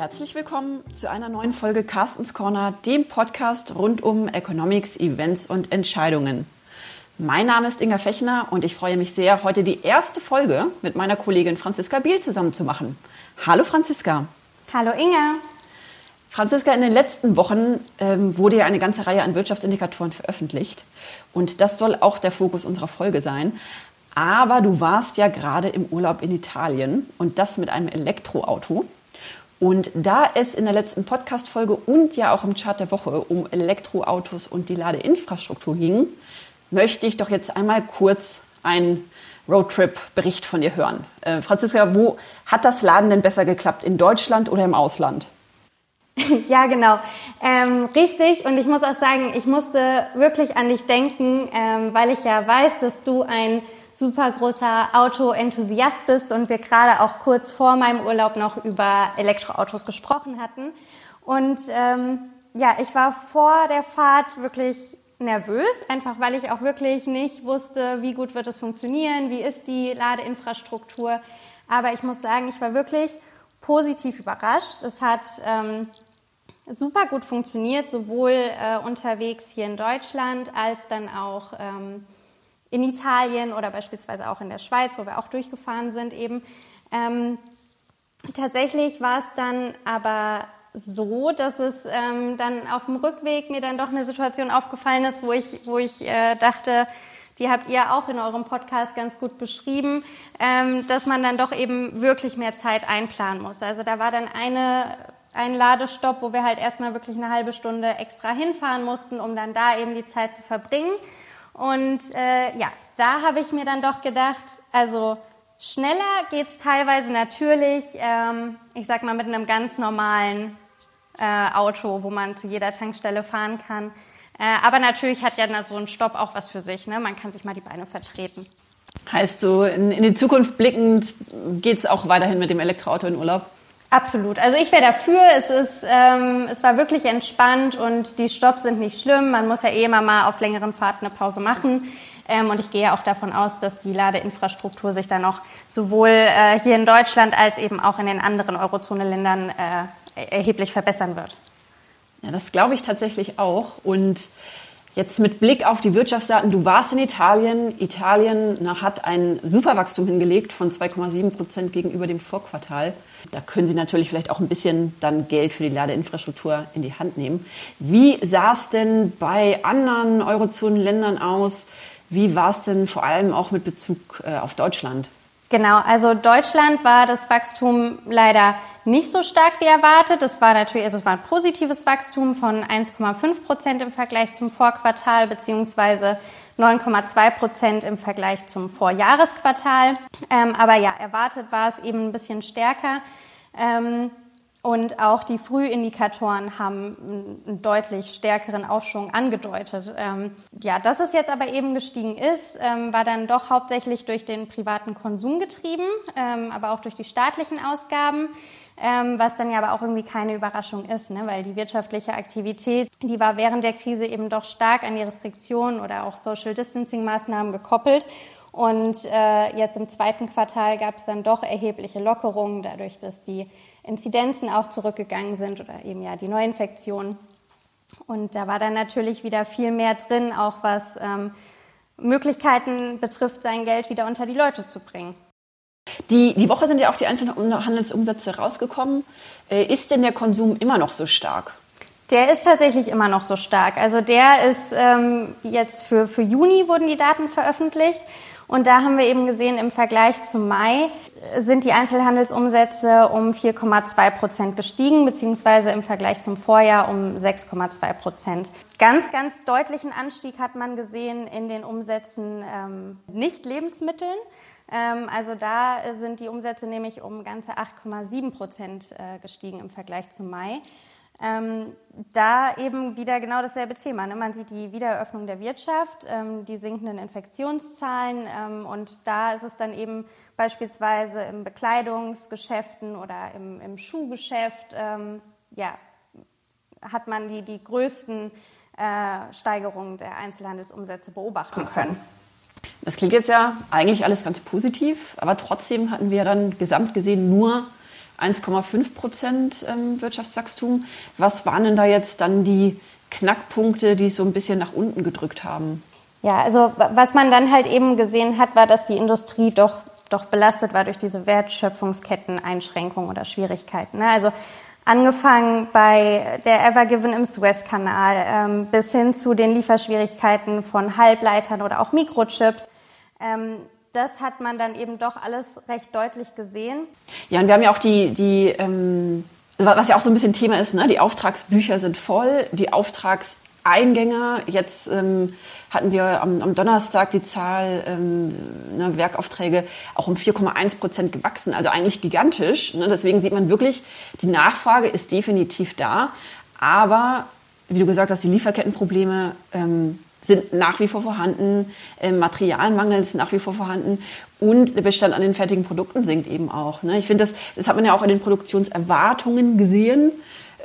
Herzlich willkommen zu einer neuen Folge Carstens Corner, dem Podcast rund um Economics, Events und Entscheidungen. Mein Name ist Inga Fechner und ich freue mich sehr, heute die erste Folge mit meiner Kollegin Franziska Biel zusammen zu machen. Hallo Franziska. Hallo Inga. Franziska, in den letzten Wochen ähm, wurde ja eine ganze Reihe an Wirtschaftsindikatoren veröffentlicht und das soll auch der Fokus unserer Folge sein. Aber du warst ja gerade im Urlaub in Italien und das mit einem Elektroauto. Und da es in der letzten Podcast-Folge und ja auch im Chart der Woche um Elektroautos und die Ladeinfrastruktur ging, möchte ich doch jetzt einmal kurz einen Roadtrip-Bericht von dir hören. Äh, Franziska, wo hat das Laden denn besser geklappt? In Deutschland oder im Ausland? Ja, genau. Ähm, richtig. Und ich muss auch sagen, ich musste wirklich an dich denken, ähm, weil ich ja weiß, dass du ein super großer Auto-Enthusiast bist und wir gerade auch kurz vor meinem Urlaub noch über Elektroautos gesprochen hatten. Und ähm, ja, ich war vor der Fahrt wirklich nervös, einfach weil ich auch wirklich nicht wusste, wie gut wird es funktionieren, wie ist die Ladeinfrastruktur. Aber ich muss sagen, ich war wirklich positiv überrascht. Es hat ähm, super gut funktioniert, sowohl äh, unterwegs hier in Deutschland als dann auch ähm, in Italien oder beispielsweise auch in der Schweiz, wo wir auch durchgefahren sind eben. Ähm, tatsächlich war es dann aber so, dass es ähm, dann auf dem Rückweg mir dann doch eine Situation aufgefallen ist, wo ich, wo ich äh, dachte, die habt ihr auch in eurem Podcast ganz gut beschrieben, ähm, dass man dann doch eben wirklich mehr Zeit einplanen muss. Also da war dann eine, ein Ladestopp, wo wir halt erstmal wirklich eine halbe Stunde extra hinfahren mussten, um dann da eben die Zeit zu verbringen. Und äh, ja, da habe ich mir dann doch gedacht, also schneller geht es teilweise natürlich, ähm, ich sag mal mit einem ganz normalen äh, Auto, wo man zu jeder Tankstelle fahren kann. Äh, aber natürlich hat ja so ein Stopp auch was für sich. Ne? Man kann sich mal die Beine vertreten. Heißt so, in, in die Zukunft blickend geht es auch weiterhin mit dem Elektroauto in Urlaub? Absolut. Also ich wäre dafür. Es ist, ähm, es war wirklich entspannt und die Stopps sind nicht schlimm. Man muss ja eh immer mal auf längeren Fahrten eine Pause machen. Ähm, und ich gehe auch davon aus, dass die Ladeinfrastruktur sich dann auch sowohl äh, hier in Deutschland als eben auch in den anderen Eurozone-Ländern äh, erheblich verbessern wird. Ja, das glaube ich tatsächlich auch. Und Jetzt mit Blick auf die Wirtschaftsdaten, du warst in Italien. Italien na, hat ein Superwachstum hingelegt von 2,7 Prozent gegenüber dem Vorquartal. Da können Sie natürlich vielleicht auch ein bisschen dann Geld für die Ladeinfrastruktur in die Hand nehmen. Wie sah es denn bei anderen Eurozonenländern aus? Wie war es denn vor allem auch mit Bezug äh, auf Deutschland? Genau, also Deutschland war das Wachstum leider nicht so stark wie erwartet. Es war natürlich, also es war ein positives Wachstum von 1,5 Prozent im Vergleich zum Vorquartal beziehungsweise 9,2 Prozent im Vergleich zum Vorjahresquartal. Ähm, aber ja, erwartet war es eben ein bisschen stärker. Ähm, und auch die Frühindikatoren haben einen deutlich stärkeren Aufschwung angedeutet. Ähm, ja, dass es jetzt aber eben gestiegen ist, ähm, war dann doch hauptsächlich durch den privaten Konsum getrieben, ähm, aber auch durch die staatlichen Ausgaben, ähm, was dann ja aber auch irgendwie keine Überraschung ist, ne? weil die wirtschaftliche Aktivität, die war während der Krise eben doch stark an die Restriktionen oder auch Social Distancing Maßnahmen gekoppelt. Und äh, jetzt im zweiten Quartal gab es dann doch erhebliche Lockerungen, dadurch, dass die Inzidenzen auch zurückgegangen sind oder eben ja die Neuinfektionen. Und da war dann natürlich wieder viel mehr drin, auch was ähm, Möglichkeiten betrifft, sein Geld wieder unter die Leute zu bringen. Die, die Woche sind ja auch die einzelnen Handelsumsätze rausgekommen. Äh, ist denn der Konsum immer noch so stark? Der ist tatsächlich immer noch so stark. Also der ist ähm, jetzt für, für Juni wurden die Daten veröffentlicht. Und da haben wir eben gesehen, im Vergleich zum Mai sind die Einzelhandelsumsätze um 4,2 Prozent gestiegen, beziehungsweise im Vergleich zum Vorjahr um 6,2 Prozent. Ganz, ganz deutlichen Anstieg hat man gesehen in den Umsätzen ähm, nicht Lebensmitteln. Ähm, also da sind die Umsätze nämlich um ganze 8,7 Prozent äh, gestiegen im Vergleich zum Mai. Ähm, da eben wieder genau dasselbe Thema. Ne? Man sieht die Wiedereröffnung der Wirtschaft, ähm, die sinkenden Infektionszahlen ähm, und da ist es dann eben beispielsweise im Bekleidungsgeschäften oder im, im Schuhgeschäft, ähm, ja, hat man die, die größten äh, Steigerungen der Einzelhandelsumsätze beobachten können. Das klingt jetzt ja eigentlich alles ganz positiv, aber trotzdem hatten wir dann gesamt gesehen nur 1,5 Prozent ähm, Wirtschaftswachstum. Was waren denn da jetzt dann die Knackpunkte, die es so ein bisschen nach unten gedrückt haben? Ja, also was man dann halt eben gesehen hat, war, dass die Industrie doch, doch belastet war durch diese Wertschöpfungsketten-Einschränkungen oder Schwierigkeiten. Ne? Also angefangen bei der Evergiven im Suezkanal ähm, bis hin zu den Lieferschwierigkeiten von Halbleitern oder auch Mikrochips. Ähm, das hat man dann eben doch alles recht deutlich gesehen. Ja, und wir haben ja auch die, die ähm, was ja auch so ein bisschen Thema ist, ne? die Auftragsbücher sind voll, die Auftragseingänge, jetzt ähm, hatten wir am, am, Donnerstag die Zahl ähm, ne, Werkaufträge auch um 4,1 Prozent gewachsen, also eigentlich gigantisch. Ne? Deswegen sieht man wirklich, die Nachfrage ist definitiv da, aber wie du gesagt hast, die Lieferkettenprobleme ähm, sind nach wie vor vorhanden, äh, Materialmangel ist nach wie vor vorhanden und der Bestand an den fertigen Produkten sinkt eben auch. Ne? Ich finde, das, das hat man ja auch an den Produktionserwartungen gesehen,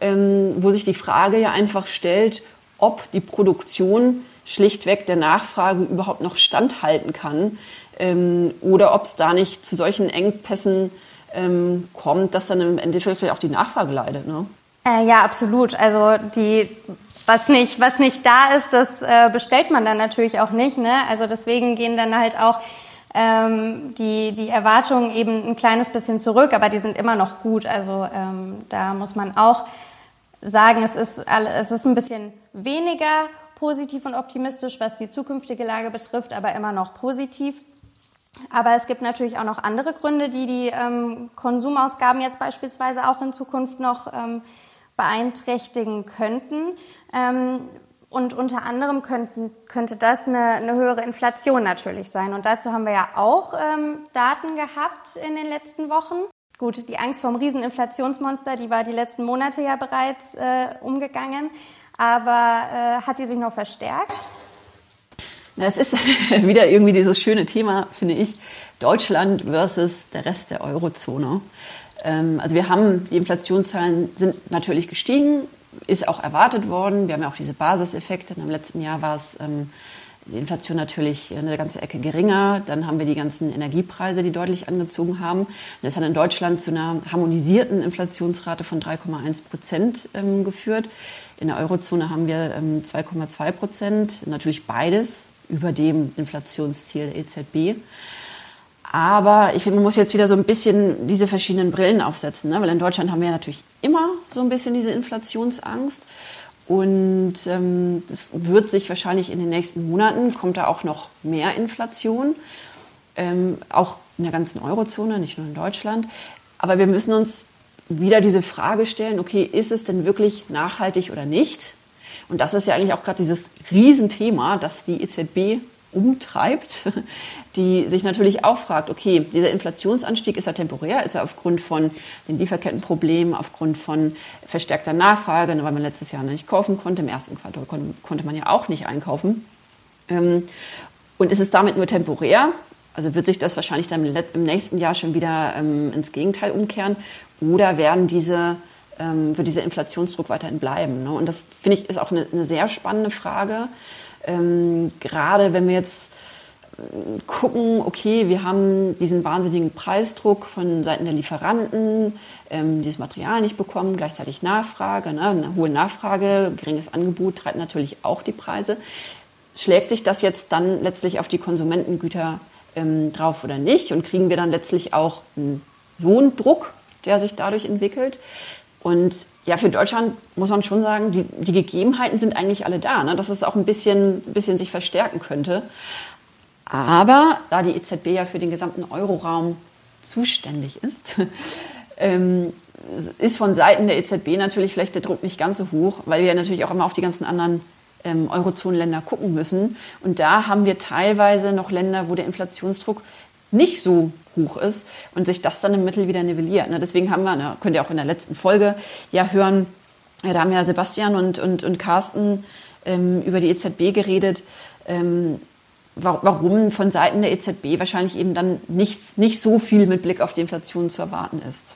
ähm, wo sich die Frage ja einfach stellt, ob die Produktion schlichtweg der Nachfrage überhaupt noch standhalten kann ähm, oder ob es da nicht zu solchen Engpässen ähm, kommt, dass dann im Endeffekt vielleicht auch die Nachfrage leidet. Ne? Äh, ja, absolut. Also die was nicht, was nicht da ist, das äh, bestellt man dann natürlich auch nicht. Ne? Also deswegen gehen dann halt auch ähm, die, die Erwartungen eben ein kleines bisschen zurück, aber die sind immer noch gut. Also ähm, da muss man auch sagen, es ist, es ist ein bisschen weniger positiv und optimistisch, was die zukünftige Lage betrifft, aber immer noch positiv. Aber es gibt natürlich auch noch andere Gründe, die die ähm, Konsumausgaben jetzt beispielsweise auch in Zukunft noch ähm, beeinträchtigen könnten. Ähm, und unter anderem könnten, könnte das eine, eine, höhere Inflation natürlich sein. Und dazu haben wir ja auch ähm, Daten gehabt in den letzten Wochen. Gut, die Angst vor dem Rieseninflationsmonster, die war die letzten Monate ja bereits äh, umgegangen. Aber äh, hat die sich noch verstärkt? Es ist wieder irgendwie dieses schöne Thema, finde ich, Deutschland versus der Rest der Eurozone. Ähm, also wir haben, die Inflationszahlen sind natürlich gestiegen, ist auch erwartet worden. Wir haben ja auch diese Basiseffekte. Im letzten Jahr war es ähm, die Inflation natürlich eine ganze Ecke geringer. Dann haben wir die ganzen Energiepreise, die deutlich angezogen haben. Und das hat in Deutschland zu einer harmonisierten Inflationsrate von 3,1 Prozent ähm, geführt. In der Eurozone haben wir 2,2 Prozent. Natürlich beides über dem Inflationsziel der EZB. Aber ich finde, man muss jetzt wieder so ein bisschen diese verschiedenen Brillen aufsetzen, ne? weil in Deutschland haben wir ja natürlich immer so ein bisschen diese Inflationsangst. Und ähm, es wird sich wahrscheinlich in den nächsten Monaten, kommt da auch noch mehr Inflation, ähm, auch in der ganzen Eurozone, nicht nur in Deutschland. Aber wir müssen uns wieder diese Frage stellen, okay, ist es denn wirklich nachhaltig oder nicht? Und das ist ja eigentlich auch gerade dieses Riesenthema, das die EZB umtreibt, die sich natürlich auch fragt, okay, dieser Inflationsanstieg ist er temporär, ist er aufgrund von den Lieferkettenproblemen, aufgrund von verstärkter Nachfrage, weil man letztes Jahr nicht kaufen konnte, im ersten Quartal konnte man ja auch nicht einkaufen. Ähm, und ist es damit nur temporär? Also wird sich das wahrscheinlich dann im nächsten Jahr schon wieder ähm, ins Gegenteil umkehren? Oder werden diese, ähm, wird dieser Inflationsdruck weiterhin bleiben? Ne? Und das finde ich ist auch eine, eine sehr spannende Frage. Ähm, gerade wenn wir jetzt äh, gucken, okay, wir haben diesen wahnsinnigen Preisdruck von Seiten der Lieferanten, ähm, dieses Material nicht bekommen, gleichzeitig Nachfrage, ne, eine hohe Nachfrage, geringes Angebot treibt natürlich auch die Preise. Schlägt sich das jetzt dann letztlich auf die Konsumentengüter ähm, drauf oder nicht? Und kriegen wir dann letztlich auch einen Lohndruck, der sich dadurch entwickelt? Und ja, für Deutschland muss man schon sagen, die, die Gegebenheiten sind eigentlich alle da, ne? dass es auch ein bisschen, ein bisschen sich verstärken könnte. Aber da die EZB ja für den gesamten Euroraum zuständig ist, ähm, ist von Seiten der EZB natürlich vielleicht der Druck nicht ganz so hoch, weil wir natürlich auch immer auf die ganzen anderen ähm, Eurozonenländer gucken müssen. Und da haben wir teilweise noch Länder, wo der Inflationsdruck nicht so hoch ist und sich das dann im Mittel wieder nivelliert. Ne? Deswegen haben wir, ne, könnt ihr auch in der letzten Folge ja hören, da haben ja Sebastian und, und, und Carsten ähm, über die EZB geredet, ähm, warum von Seiten der EZB wahrscheinlich eben dann nicht, nicht so viel mit Blick auf die Inflation zu erwarten ist.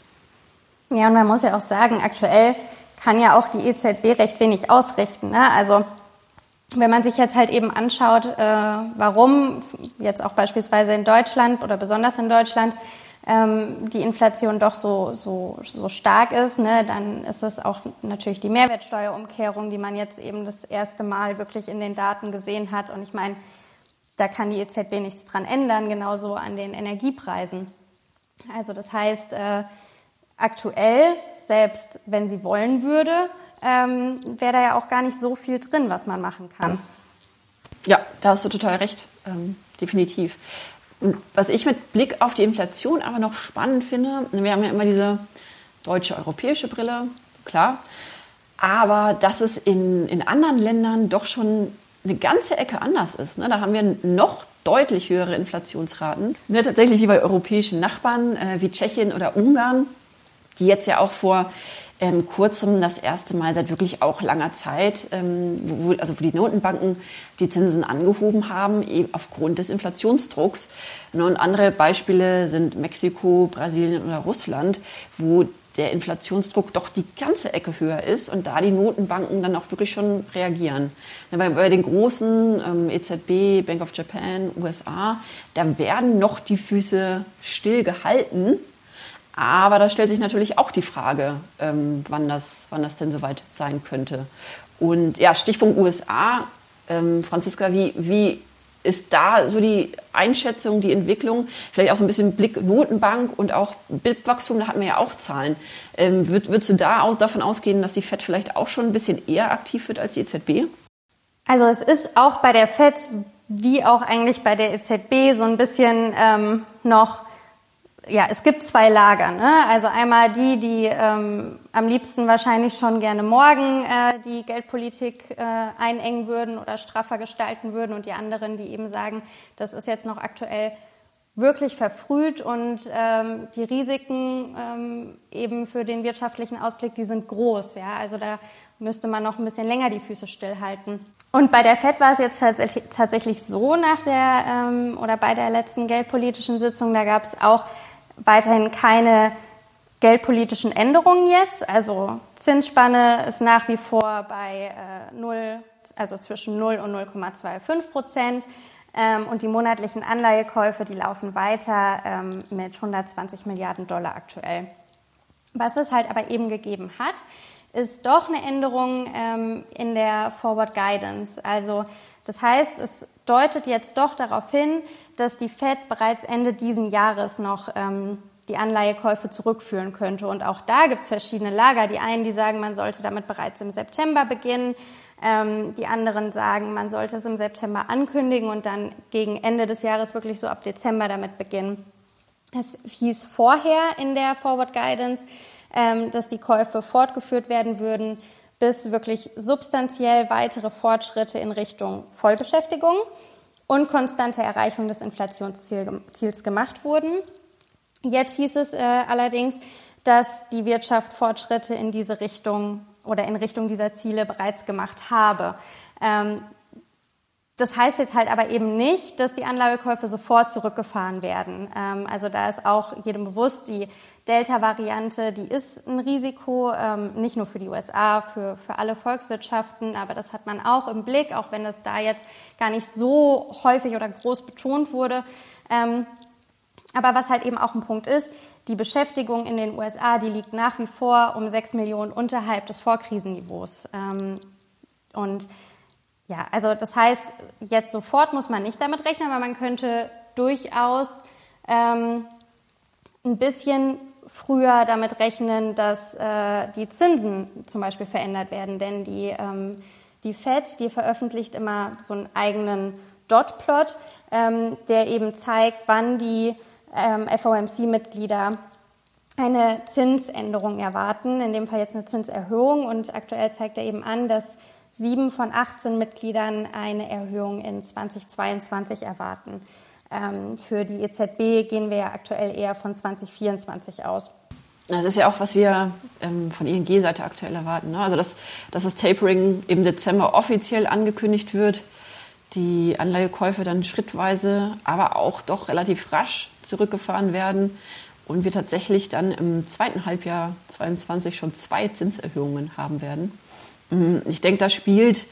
Ja, und man muss ja auch sagen, aktuell kann ja auch die EZB recht wenig ausrichten. Ne? Also wenn man sich jetzt halt eben anschaut, äh, warum jetzt auch beispielsweise in Deutschland oder besonders in Deutschland ähm, die Inflation doch so, so, so stark ist, ne, dann ist es auch natürlich die Mehrwertsteuerumkehrung, die man jetzt eben das erste Mal wirklich in den Daten gesehen hat. Und ich meine, da kann die EZB nichts dran ändern, genauso an den Energiepreisen. Also das heißt, äh, aktuell, selbst wenn sie wollen würde, ähm, wäre da ja auch gar nicht so viel drin, was man machen kann. Ja, da hast du total recht, ähm, definitiv. Was ich mit Blick auf die Inflation aber noch spannend finde, wir haben ja immer diese deutsche europäische Brille, klar, aber dass es in, in anderen Ländern doch schon eine ganze Ecke anders ist. Ne? Da haben wir noch deutlich höhere Inflationsraten. Ne, tatsächlich wie bei europäischen Nachbarn äh, wie Tschechien oder Ungarn, die jetzt ja auch vor ähm, kurzem das erste Mal seit wirklich auch langer Zeit, ähm, wo, also wo die Notenbanken die Zinsen angehoben haben, eben aufgrund des Inflationsdrucks. Ne, und andere Beispiele sind Mexiko, Brasilien oder Russland, wo der Inflationsdruck doch die ganze Ecke höher ist und da die Notenbanken dann auch wirklich schon reagieren. Bei, bei den großen ähm, EZB, Bank of Japan, USA, da werden noch die Füße still gehalten aber da stellt sich natürlich auch die Frage, ähm, wann, das, wann das denn soweit sein könnte. Und ja, Stichpunkt USA. Ähm, Franziska, wie, wie ist da so die Einschätzung, die Entwicklung? Vielleicht auch so ein bisschen Blick Notenbank und auch Bildwachstum, da hatten wir ja auch Zahlen. Ähm, würd, würdest du da aus, davon ausgehen, dass die FED vielleicht auch schon ein bisschen eher aktiv wird als die EZB? Also es ist auch bei der FED wie auch eigentlich bei der EZB so ein bisschen ähm, noch ja, es gibt zwei Lager. Ne? Also einmal die, die ähm, am liebsten wahrscheinlich schon gerne morgen äh, die Geldpolitik äh, einengen würden oder straffer gestalten würden und die anderen, die eben sagen, das ist jetzt noch aktuell wirklich verfrüht und ähm, die Risiken ähm, eben für den wirtschaftlichen Ausblick, die sind groß. Ja? Also da müsste man noch ein bisschen länger die Füße stillhalten. Und bei der FED war es jetzt tatsächlich, so nach der ähm, oder bei der letzten geldpolitischen Sitzung, da gab es auch weiterhin keine geldpolitischen Änderungen jetzt. Also Zinsspanne ist nach wie vor bei äh, 0, also zwischen 0 und 0,25 Prozent. Ähm, und die monatlichen Anleihekäufe, die laufen weiter ähm, mit 120 Milliarden Dollar aktuell. Was es halt aber eben gegeben hat, ist doch eine Änderung ähm, in der Forward Guidance. Also das heißt, es deutet jetzt doch darauf hin, dass die Fed bereits Ende diesen Jahres noch ähm, die Anleihekäufe zurückführen könnte. Und auch da gibt es verschiedene Lager. Die einen, die sagen, man sollte damit bereits im September beginnen. Ähm, die anderen sagen, man sollte es im September ankündigen und dann gegen Ende des Jahres wirklich so ab Dezember damit beginnen. Es hieß vorher in der Forward Guidance, ähm, dass die Käufe fortgeführt werden würden, bis wirklich substanziell weitere Fortschritte in Richtung Vollbeschäftigung und konstante Erreichung des Inflationsziels gemacht wurden. Jetzt hieß es äh, allerdings, dass die Wirtschaft Fortschritte in diese Richtung oder in Richtung dieser Ziele bereits gemacht habe. Ähm, das heißt jetzt halt aber eben nicht, dass die Anlagekäufe sofort zurückgefahren werden. Ähm, also da ist auch jedem bewusst, die Delta-Variante, die ist ein Risiko, ähm, nicht nur für die USA, für, für alle Volkswirtschaften, aber das hat man auch im Blick, auch wenn das da jetzt gar nicht so häufig oder groß betont wurde. Ähm, aber was halt eben auch ein Punkt ist, die Beschäftigung in den USA, die liegt nach wie vor um sechs Millionen unterhalb des Vorkrisenniveaus. und ja, also das heißt, jetzt sofort muss man nicht damit rechnen, aber man könnte durchaus ähm, ein bisschen früher damit rechnen, dass äh, die Zinsen zum Beispiel verändert werden. Denn die, ähm, die FED, die veröffentlicht immer so einen eigenen Dot-Plot, ähm, der eben zeigt, wann die ähm, FOMC-Mitglieder eine Zinsänderung erwarten, in dem Fall jetzt eine Zinserhöhung. Und aktuell zeigt er eben an, dass sieben von 18 Mitgliedern eine Erhöhung in 2022 erwarten. Ähm, für die EZB gehen wir ja aktuell eher von 2024 aus. Das ist ja auch, was wir ähm, von ING-Seite aktuell erwarten. Ne? Also, dass, dass das Tapering im Dezember offiziell angekündigt wird, die Anleihekäufe dann schrittweise, aber auch doch relativ rasch zurückgefahren werden und wir tatsächlich dann im zweiten Halbjahr 2022 schon zwei Zinserhöhungen haben werden. Mm, ich denke, da spielt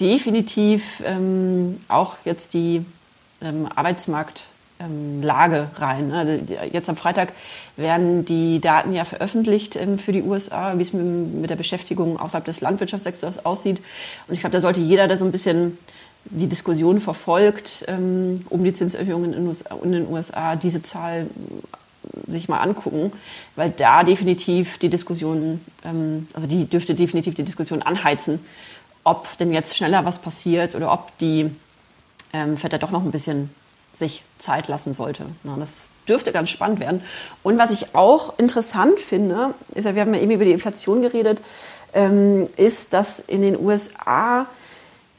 definitiv ähm, auch jetzt die ähm, Arbeitsmarkt, ähm, Lage rein. Also jetzt am Freitag werden die Daten ja veröffentlicht ähm, für die USA, wie es mit der Beschäftigung außerhalb des Landwirtschaftssektors aussieht. Und ich glaube, da sollte jeder, der so ein bisschen die Diskussion verfolgt ähm, um die Zinserhöhungen in den USA, diese Zahl sich mal angucken, weil da definitiv die Diskussion, also die dürfte definitiv die Diskussion anheizen, ob denn jetzt schneller was passiert oder ob die ähm, Fed doch noch ein bisschen sich Zeit lassen sollte. Na, das dürfte ganz spannend werden. Und was ich auch interessant finde, ist ja, wir haben ja eben über die Inflation geredet, ähm, ist, dass in den USA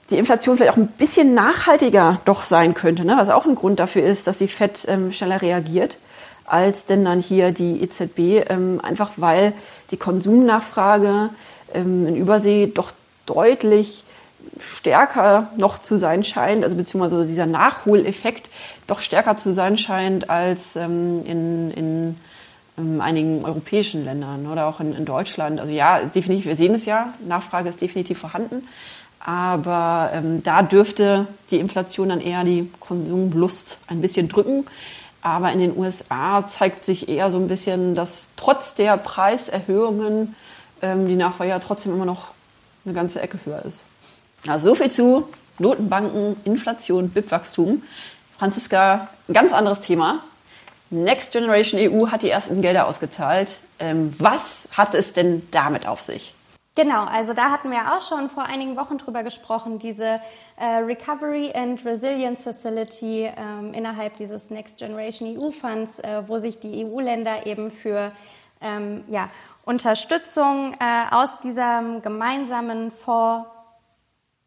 die Inflation vielleicht auch ein bisschen nachhaltiger doch sein könnte, ne? was auch ein Grund dafür ist, dass die Fed ähm, schneller reagiert als denn dann hier die EZB, ähm, einfach weil die Konsumnachfrage ähm, in Übersee doch deutlich stärker noch zu sein scheint, also beziehungsweise dieser Nachholeffekt doch stärker zu sein scheint als ähm, in, in ähm, einigen europäischen Ländern oder auch in, in, Deutschland. Also ja, definitiv, wir sehen es ja, Nachfrage ist definitiv vorhanden, aber ähm, da dürfte die Inflation dann eher die Konsumlust ein bisschen drücken. Aber in den USA zeigt sich eher so ein bisschen, dass trotz der Preiserhöhungen ähm, die Nachfrage trotzdem immer noch eine ganze Ecke höher ist. Also so viel zu Notenbanken, Inflation, BIP-Wachstum. Franziska, ganz anderes Thema. Next Generation EU hat die ersten Gelder ausgezahlt. Ähm, was hat es denn damit auf sich? Genau, also da hatten wir auch schon vor einigen Wochen drüber gesprochen, diese äh, Recovery and Resilience Facility ähm, innerhalb dieses Next Generation EU Funds, äh, wo sich die EU-Länder eben für ähm, ja, Unterstützung äh, aus diesem gemeinsamen Fonds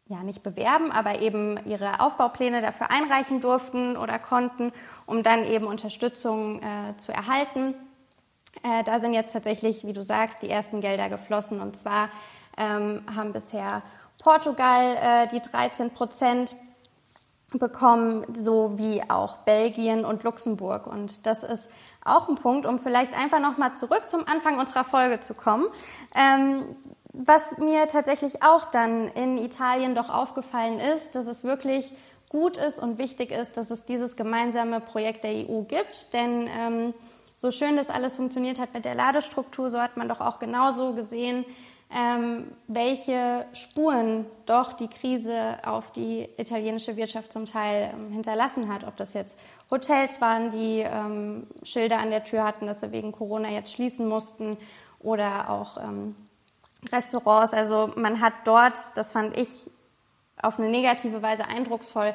ja nicht bewerben, aber eben ihre Aufbaupläne dafür einreichen durften oder konnten, um dann eben Unterstützung äh, zu erhalten. Äh, da sind jetzt tatsächlich, wie du sagst, die ersten Gelder geflossen. Und zwar ähm, haben bisher Portugal äh, die 13 Prozent bekommen, so wie auch Belgien und Luxemburg. Und das ist auch ein Punkt, um vielleicht einfach nochmal zurück zum Anfang unserer Folge zu kommen. Ähm, was mir tatsächlich auch dann in Italien doch aufgefallen ist, dass es wirklich gut ist und wichtig ist, dass es dieses gemeinsame Projekt der EU gibt. Denn ähm, so schön das alles funktioniert hat mit der Ladestruktur, so hat man doch auch genauso gesehen, ähm, welche Spuren doch die Krise auf die italienische Wirtschaft zum Teil ähm, hinterlassen hat. Ob das jetzt Hotels waren, die ähm, Schilder an der Tür hatten, dass sie wegen Corona jetzt schließen mussten oder auch ähm, Restaurants. Also man hat dort, das fand ich auf eine negative Weise eindrucksvoll,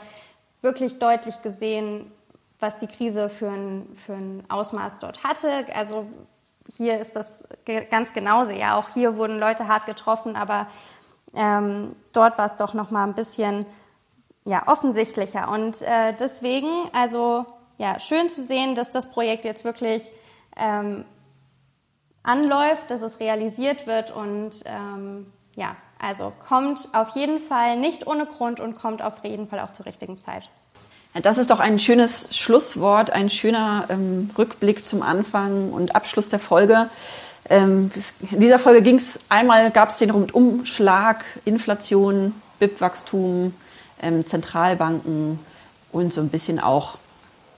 wirklich deutlich gesehen, was die Krise für ein, für ein Ausmaß dort hatte. Also hier ist das ganz genauso. Ja, auch hier wurden Leute hart getroffen, aber ähm, dort war es doch noch mal ein bisschen ja, offensichtlicher. Und äh, deswegen, also ja, schön zu sehen, dass das Projekt jetzt wirklich ähm, anläuft, dass es realisiert wird und ähm, ja, also kommt auf jeden Fall nicht ohne Grund und kommt auf jeden Fall auch zur richtigen Zeit. Das ist doch ein schönes Schlusswort, ein schöner ähm, Rückblick zum Anfang und Abschluss der Folge. Ähm, in dieser Folge ging es einmal, gab es den Rundumschlag, Inflation, BIP-Wachstum, ähm, Zentralbanken und so ein bisschen auch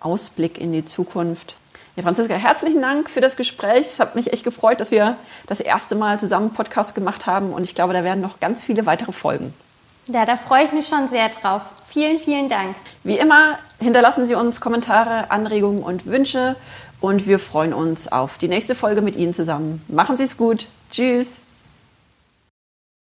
Ausblick in die Zukunft. Ja, Franziska, herzlichen Dank für das Gespräch. Es hat mich echt gefreut, dass wir das erste Mal zusammen Podcast gemacht haben und ich glaube, da werden noch ganz viele weitere folgen. Ja, da freue ich mich schon sehr drauf. Vielen, vielen Dank. Wie immer, hinterlassen Sie uns Kommentare, Anregungen und Wünsche und wir freuen uns auf die nächste Folge mit Ihnen zusammen. Machen Sie es gut. Tschüss.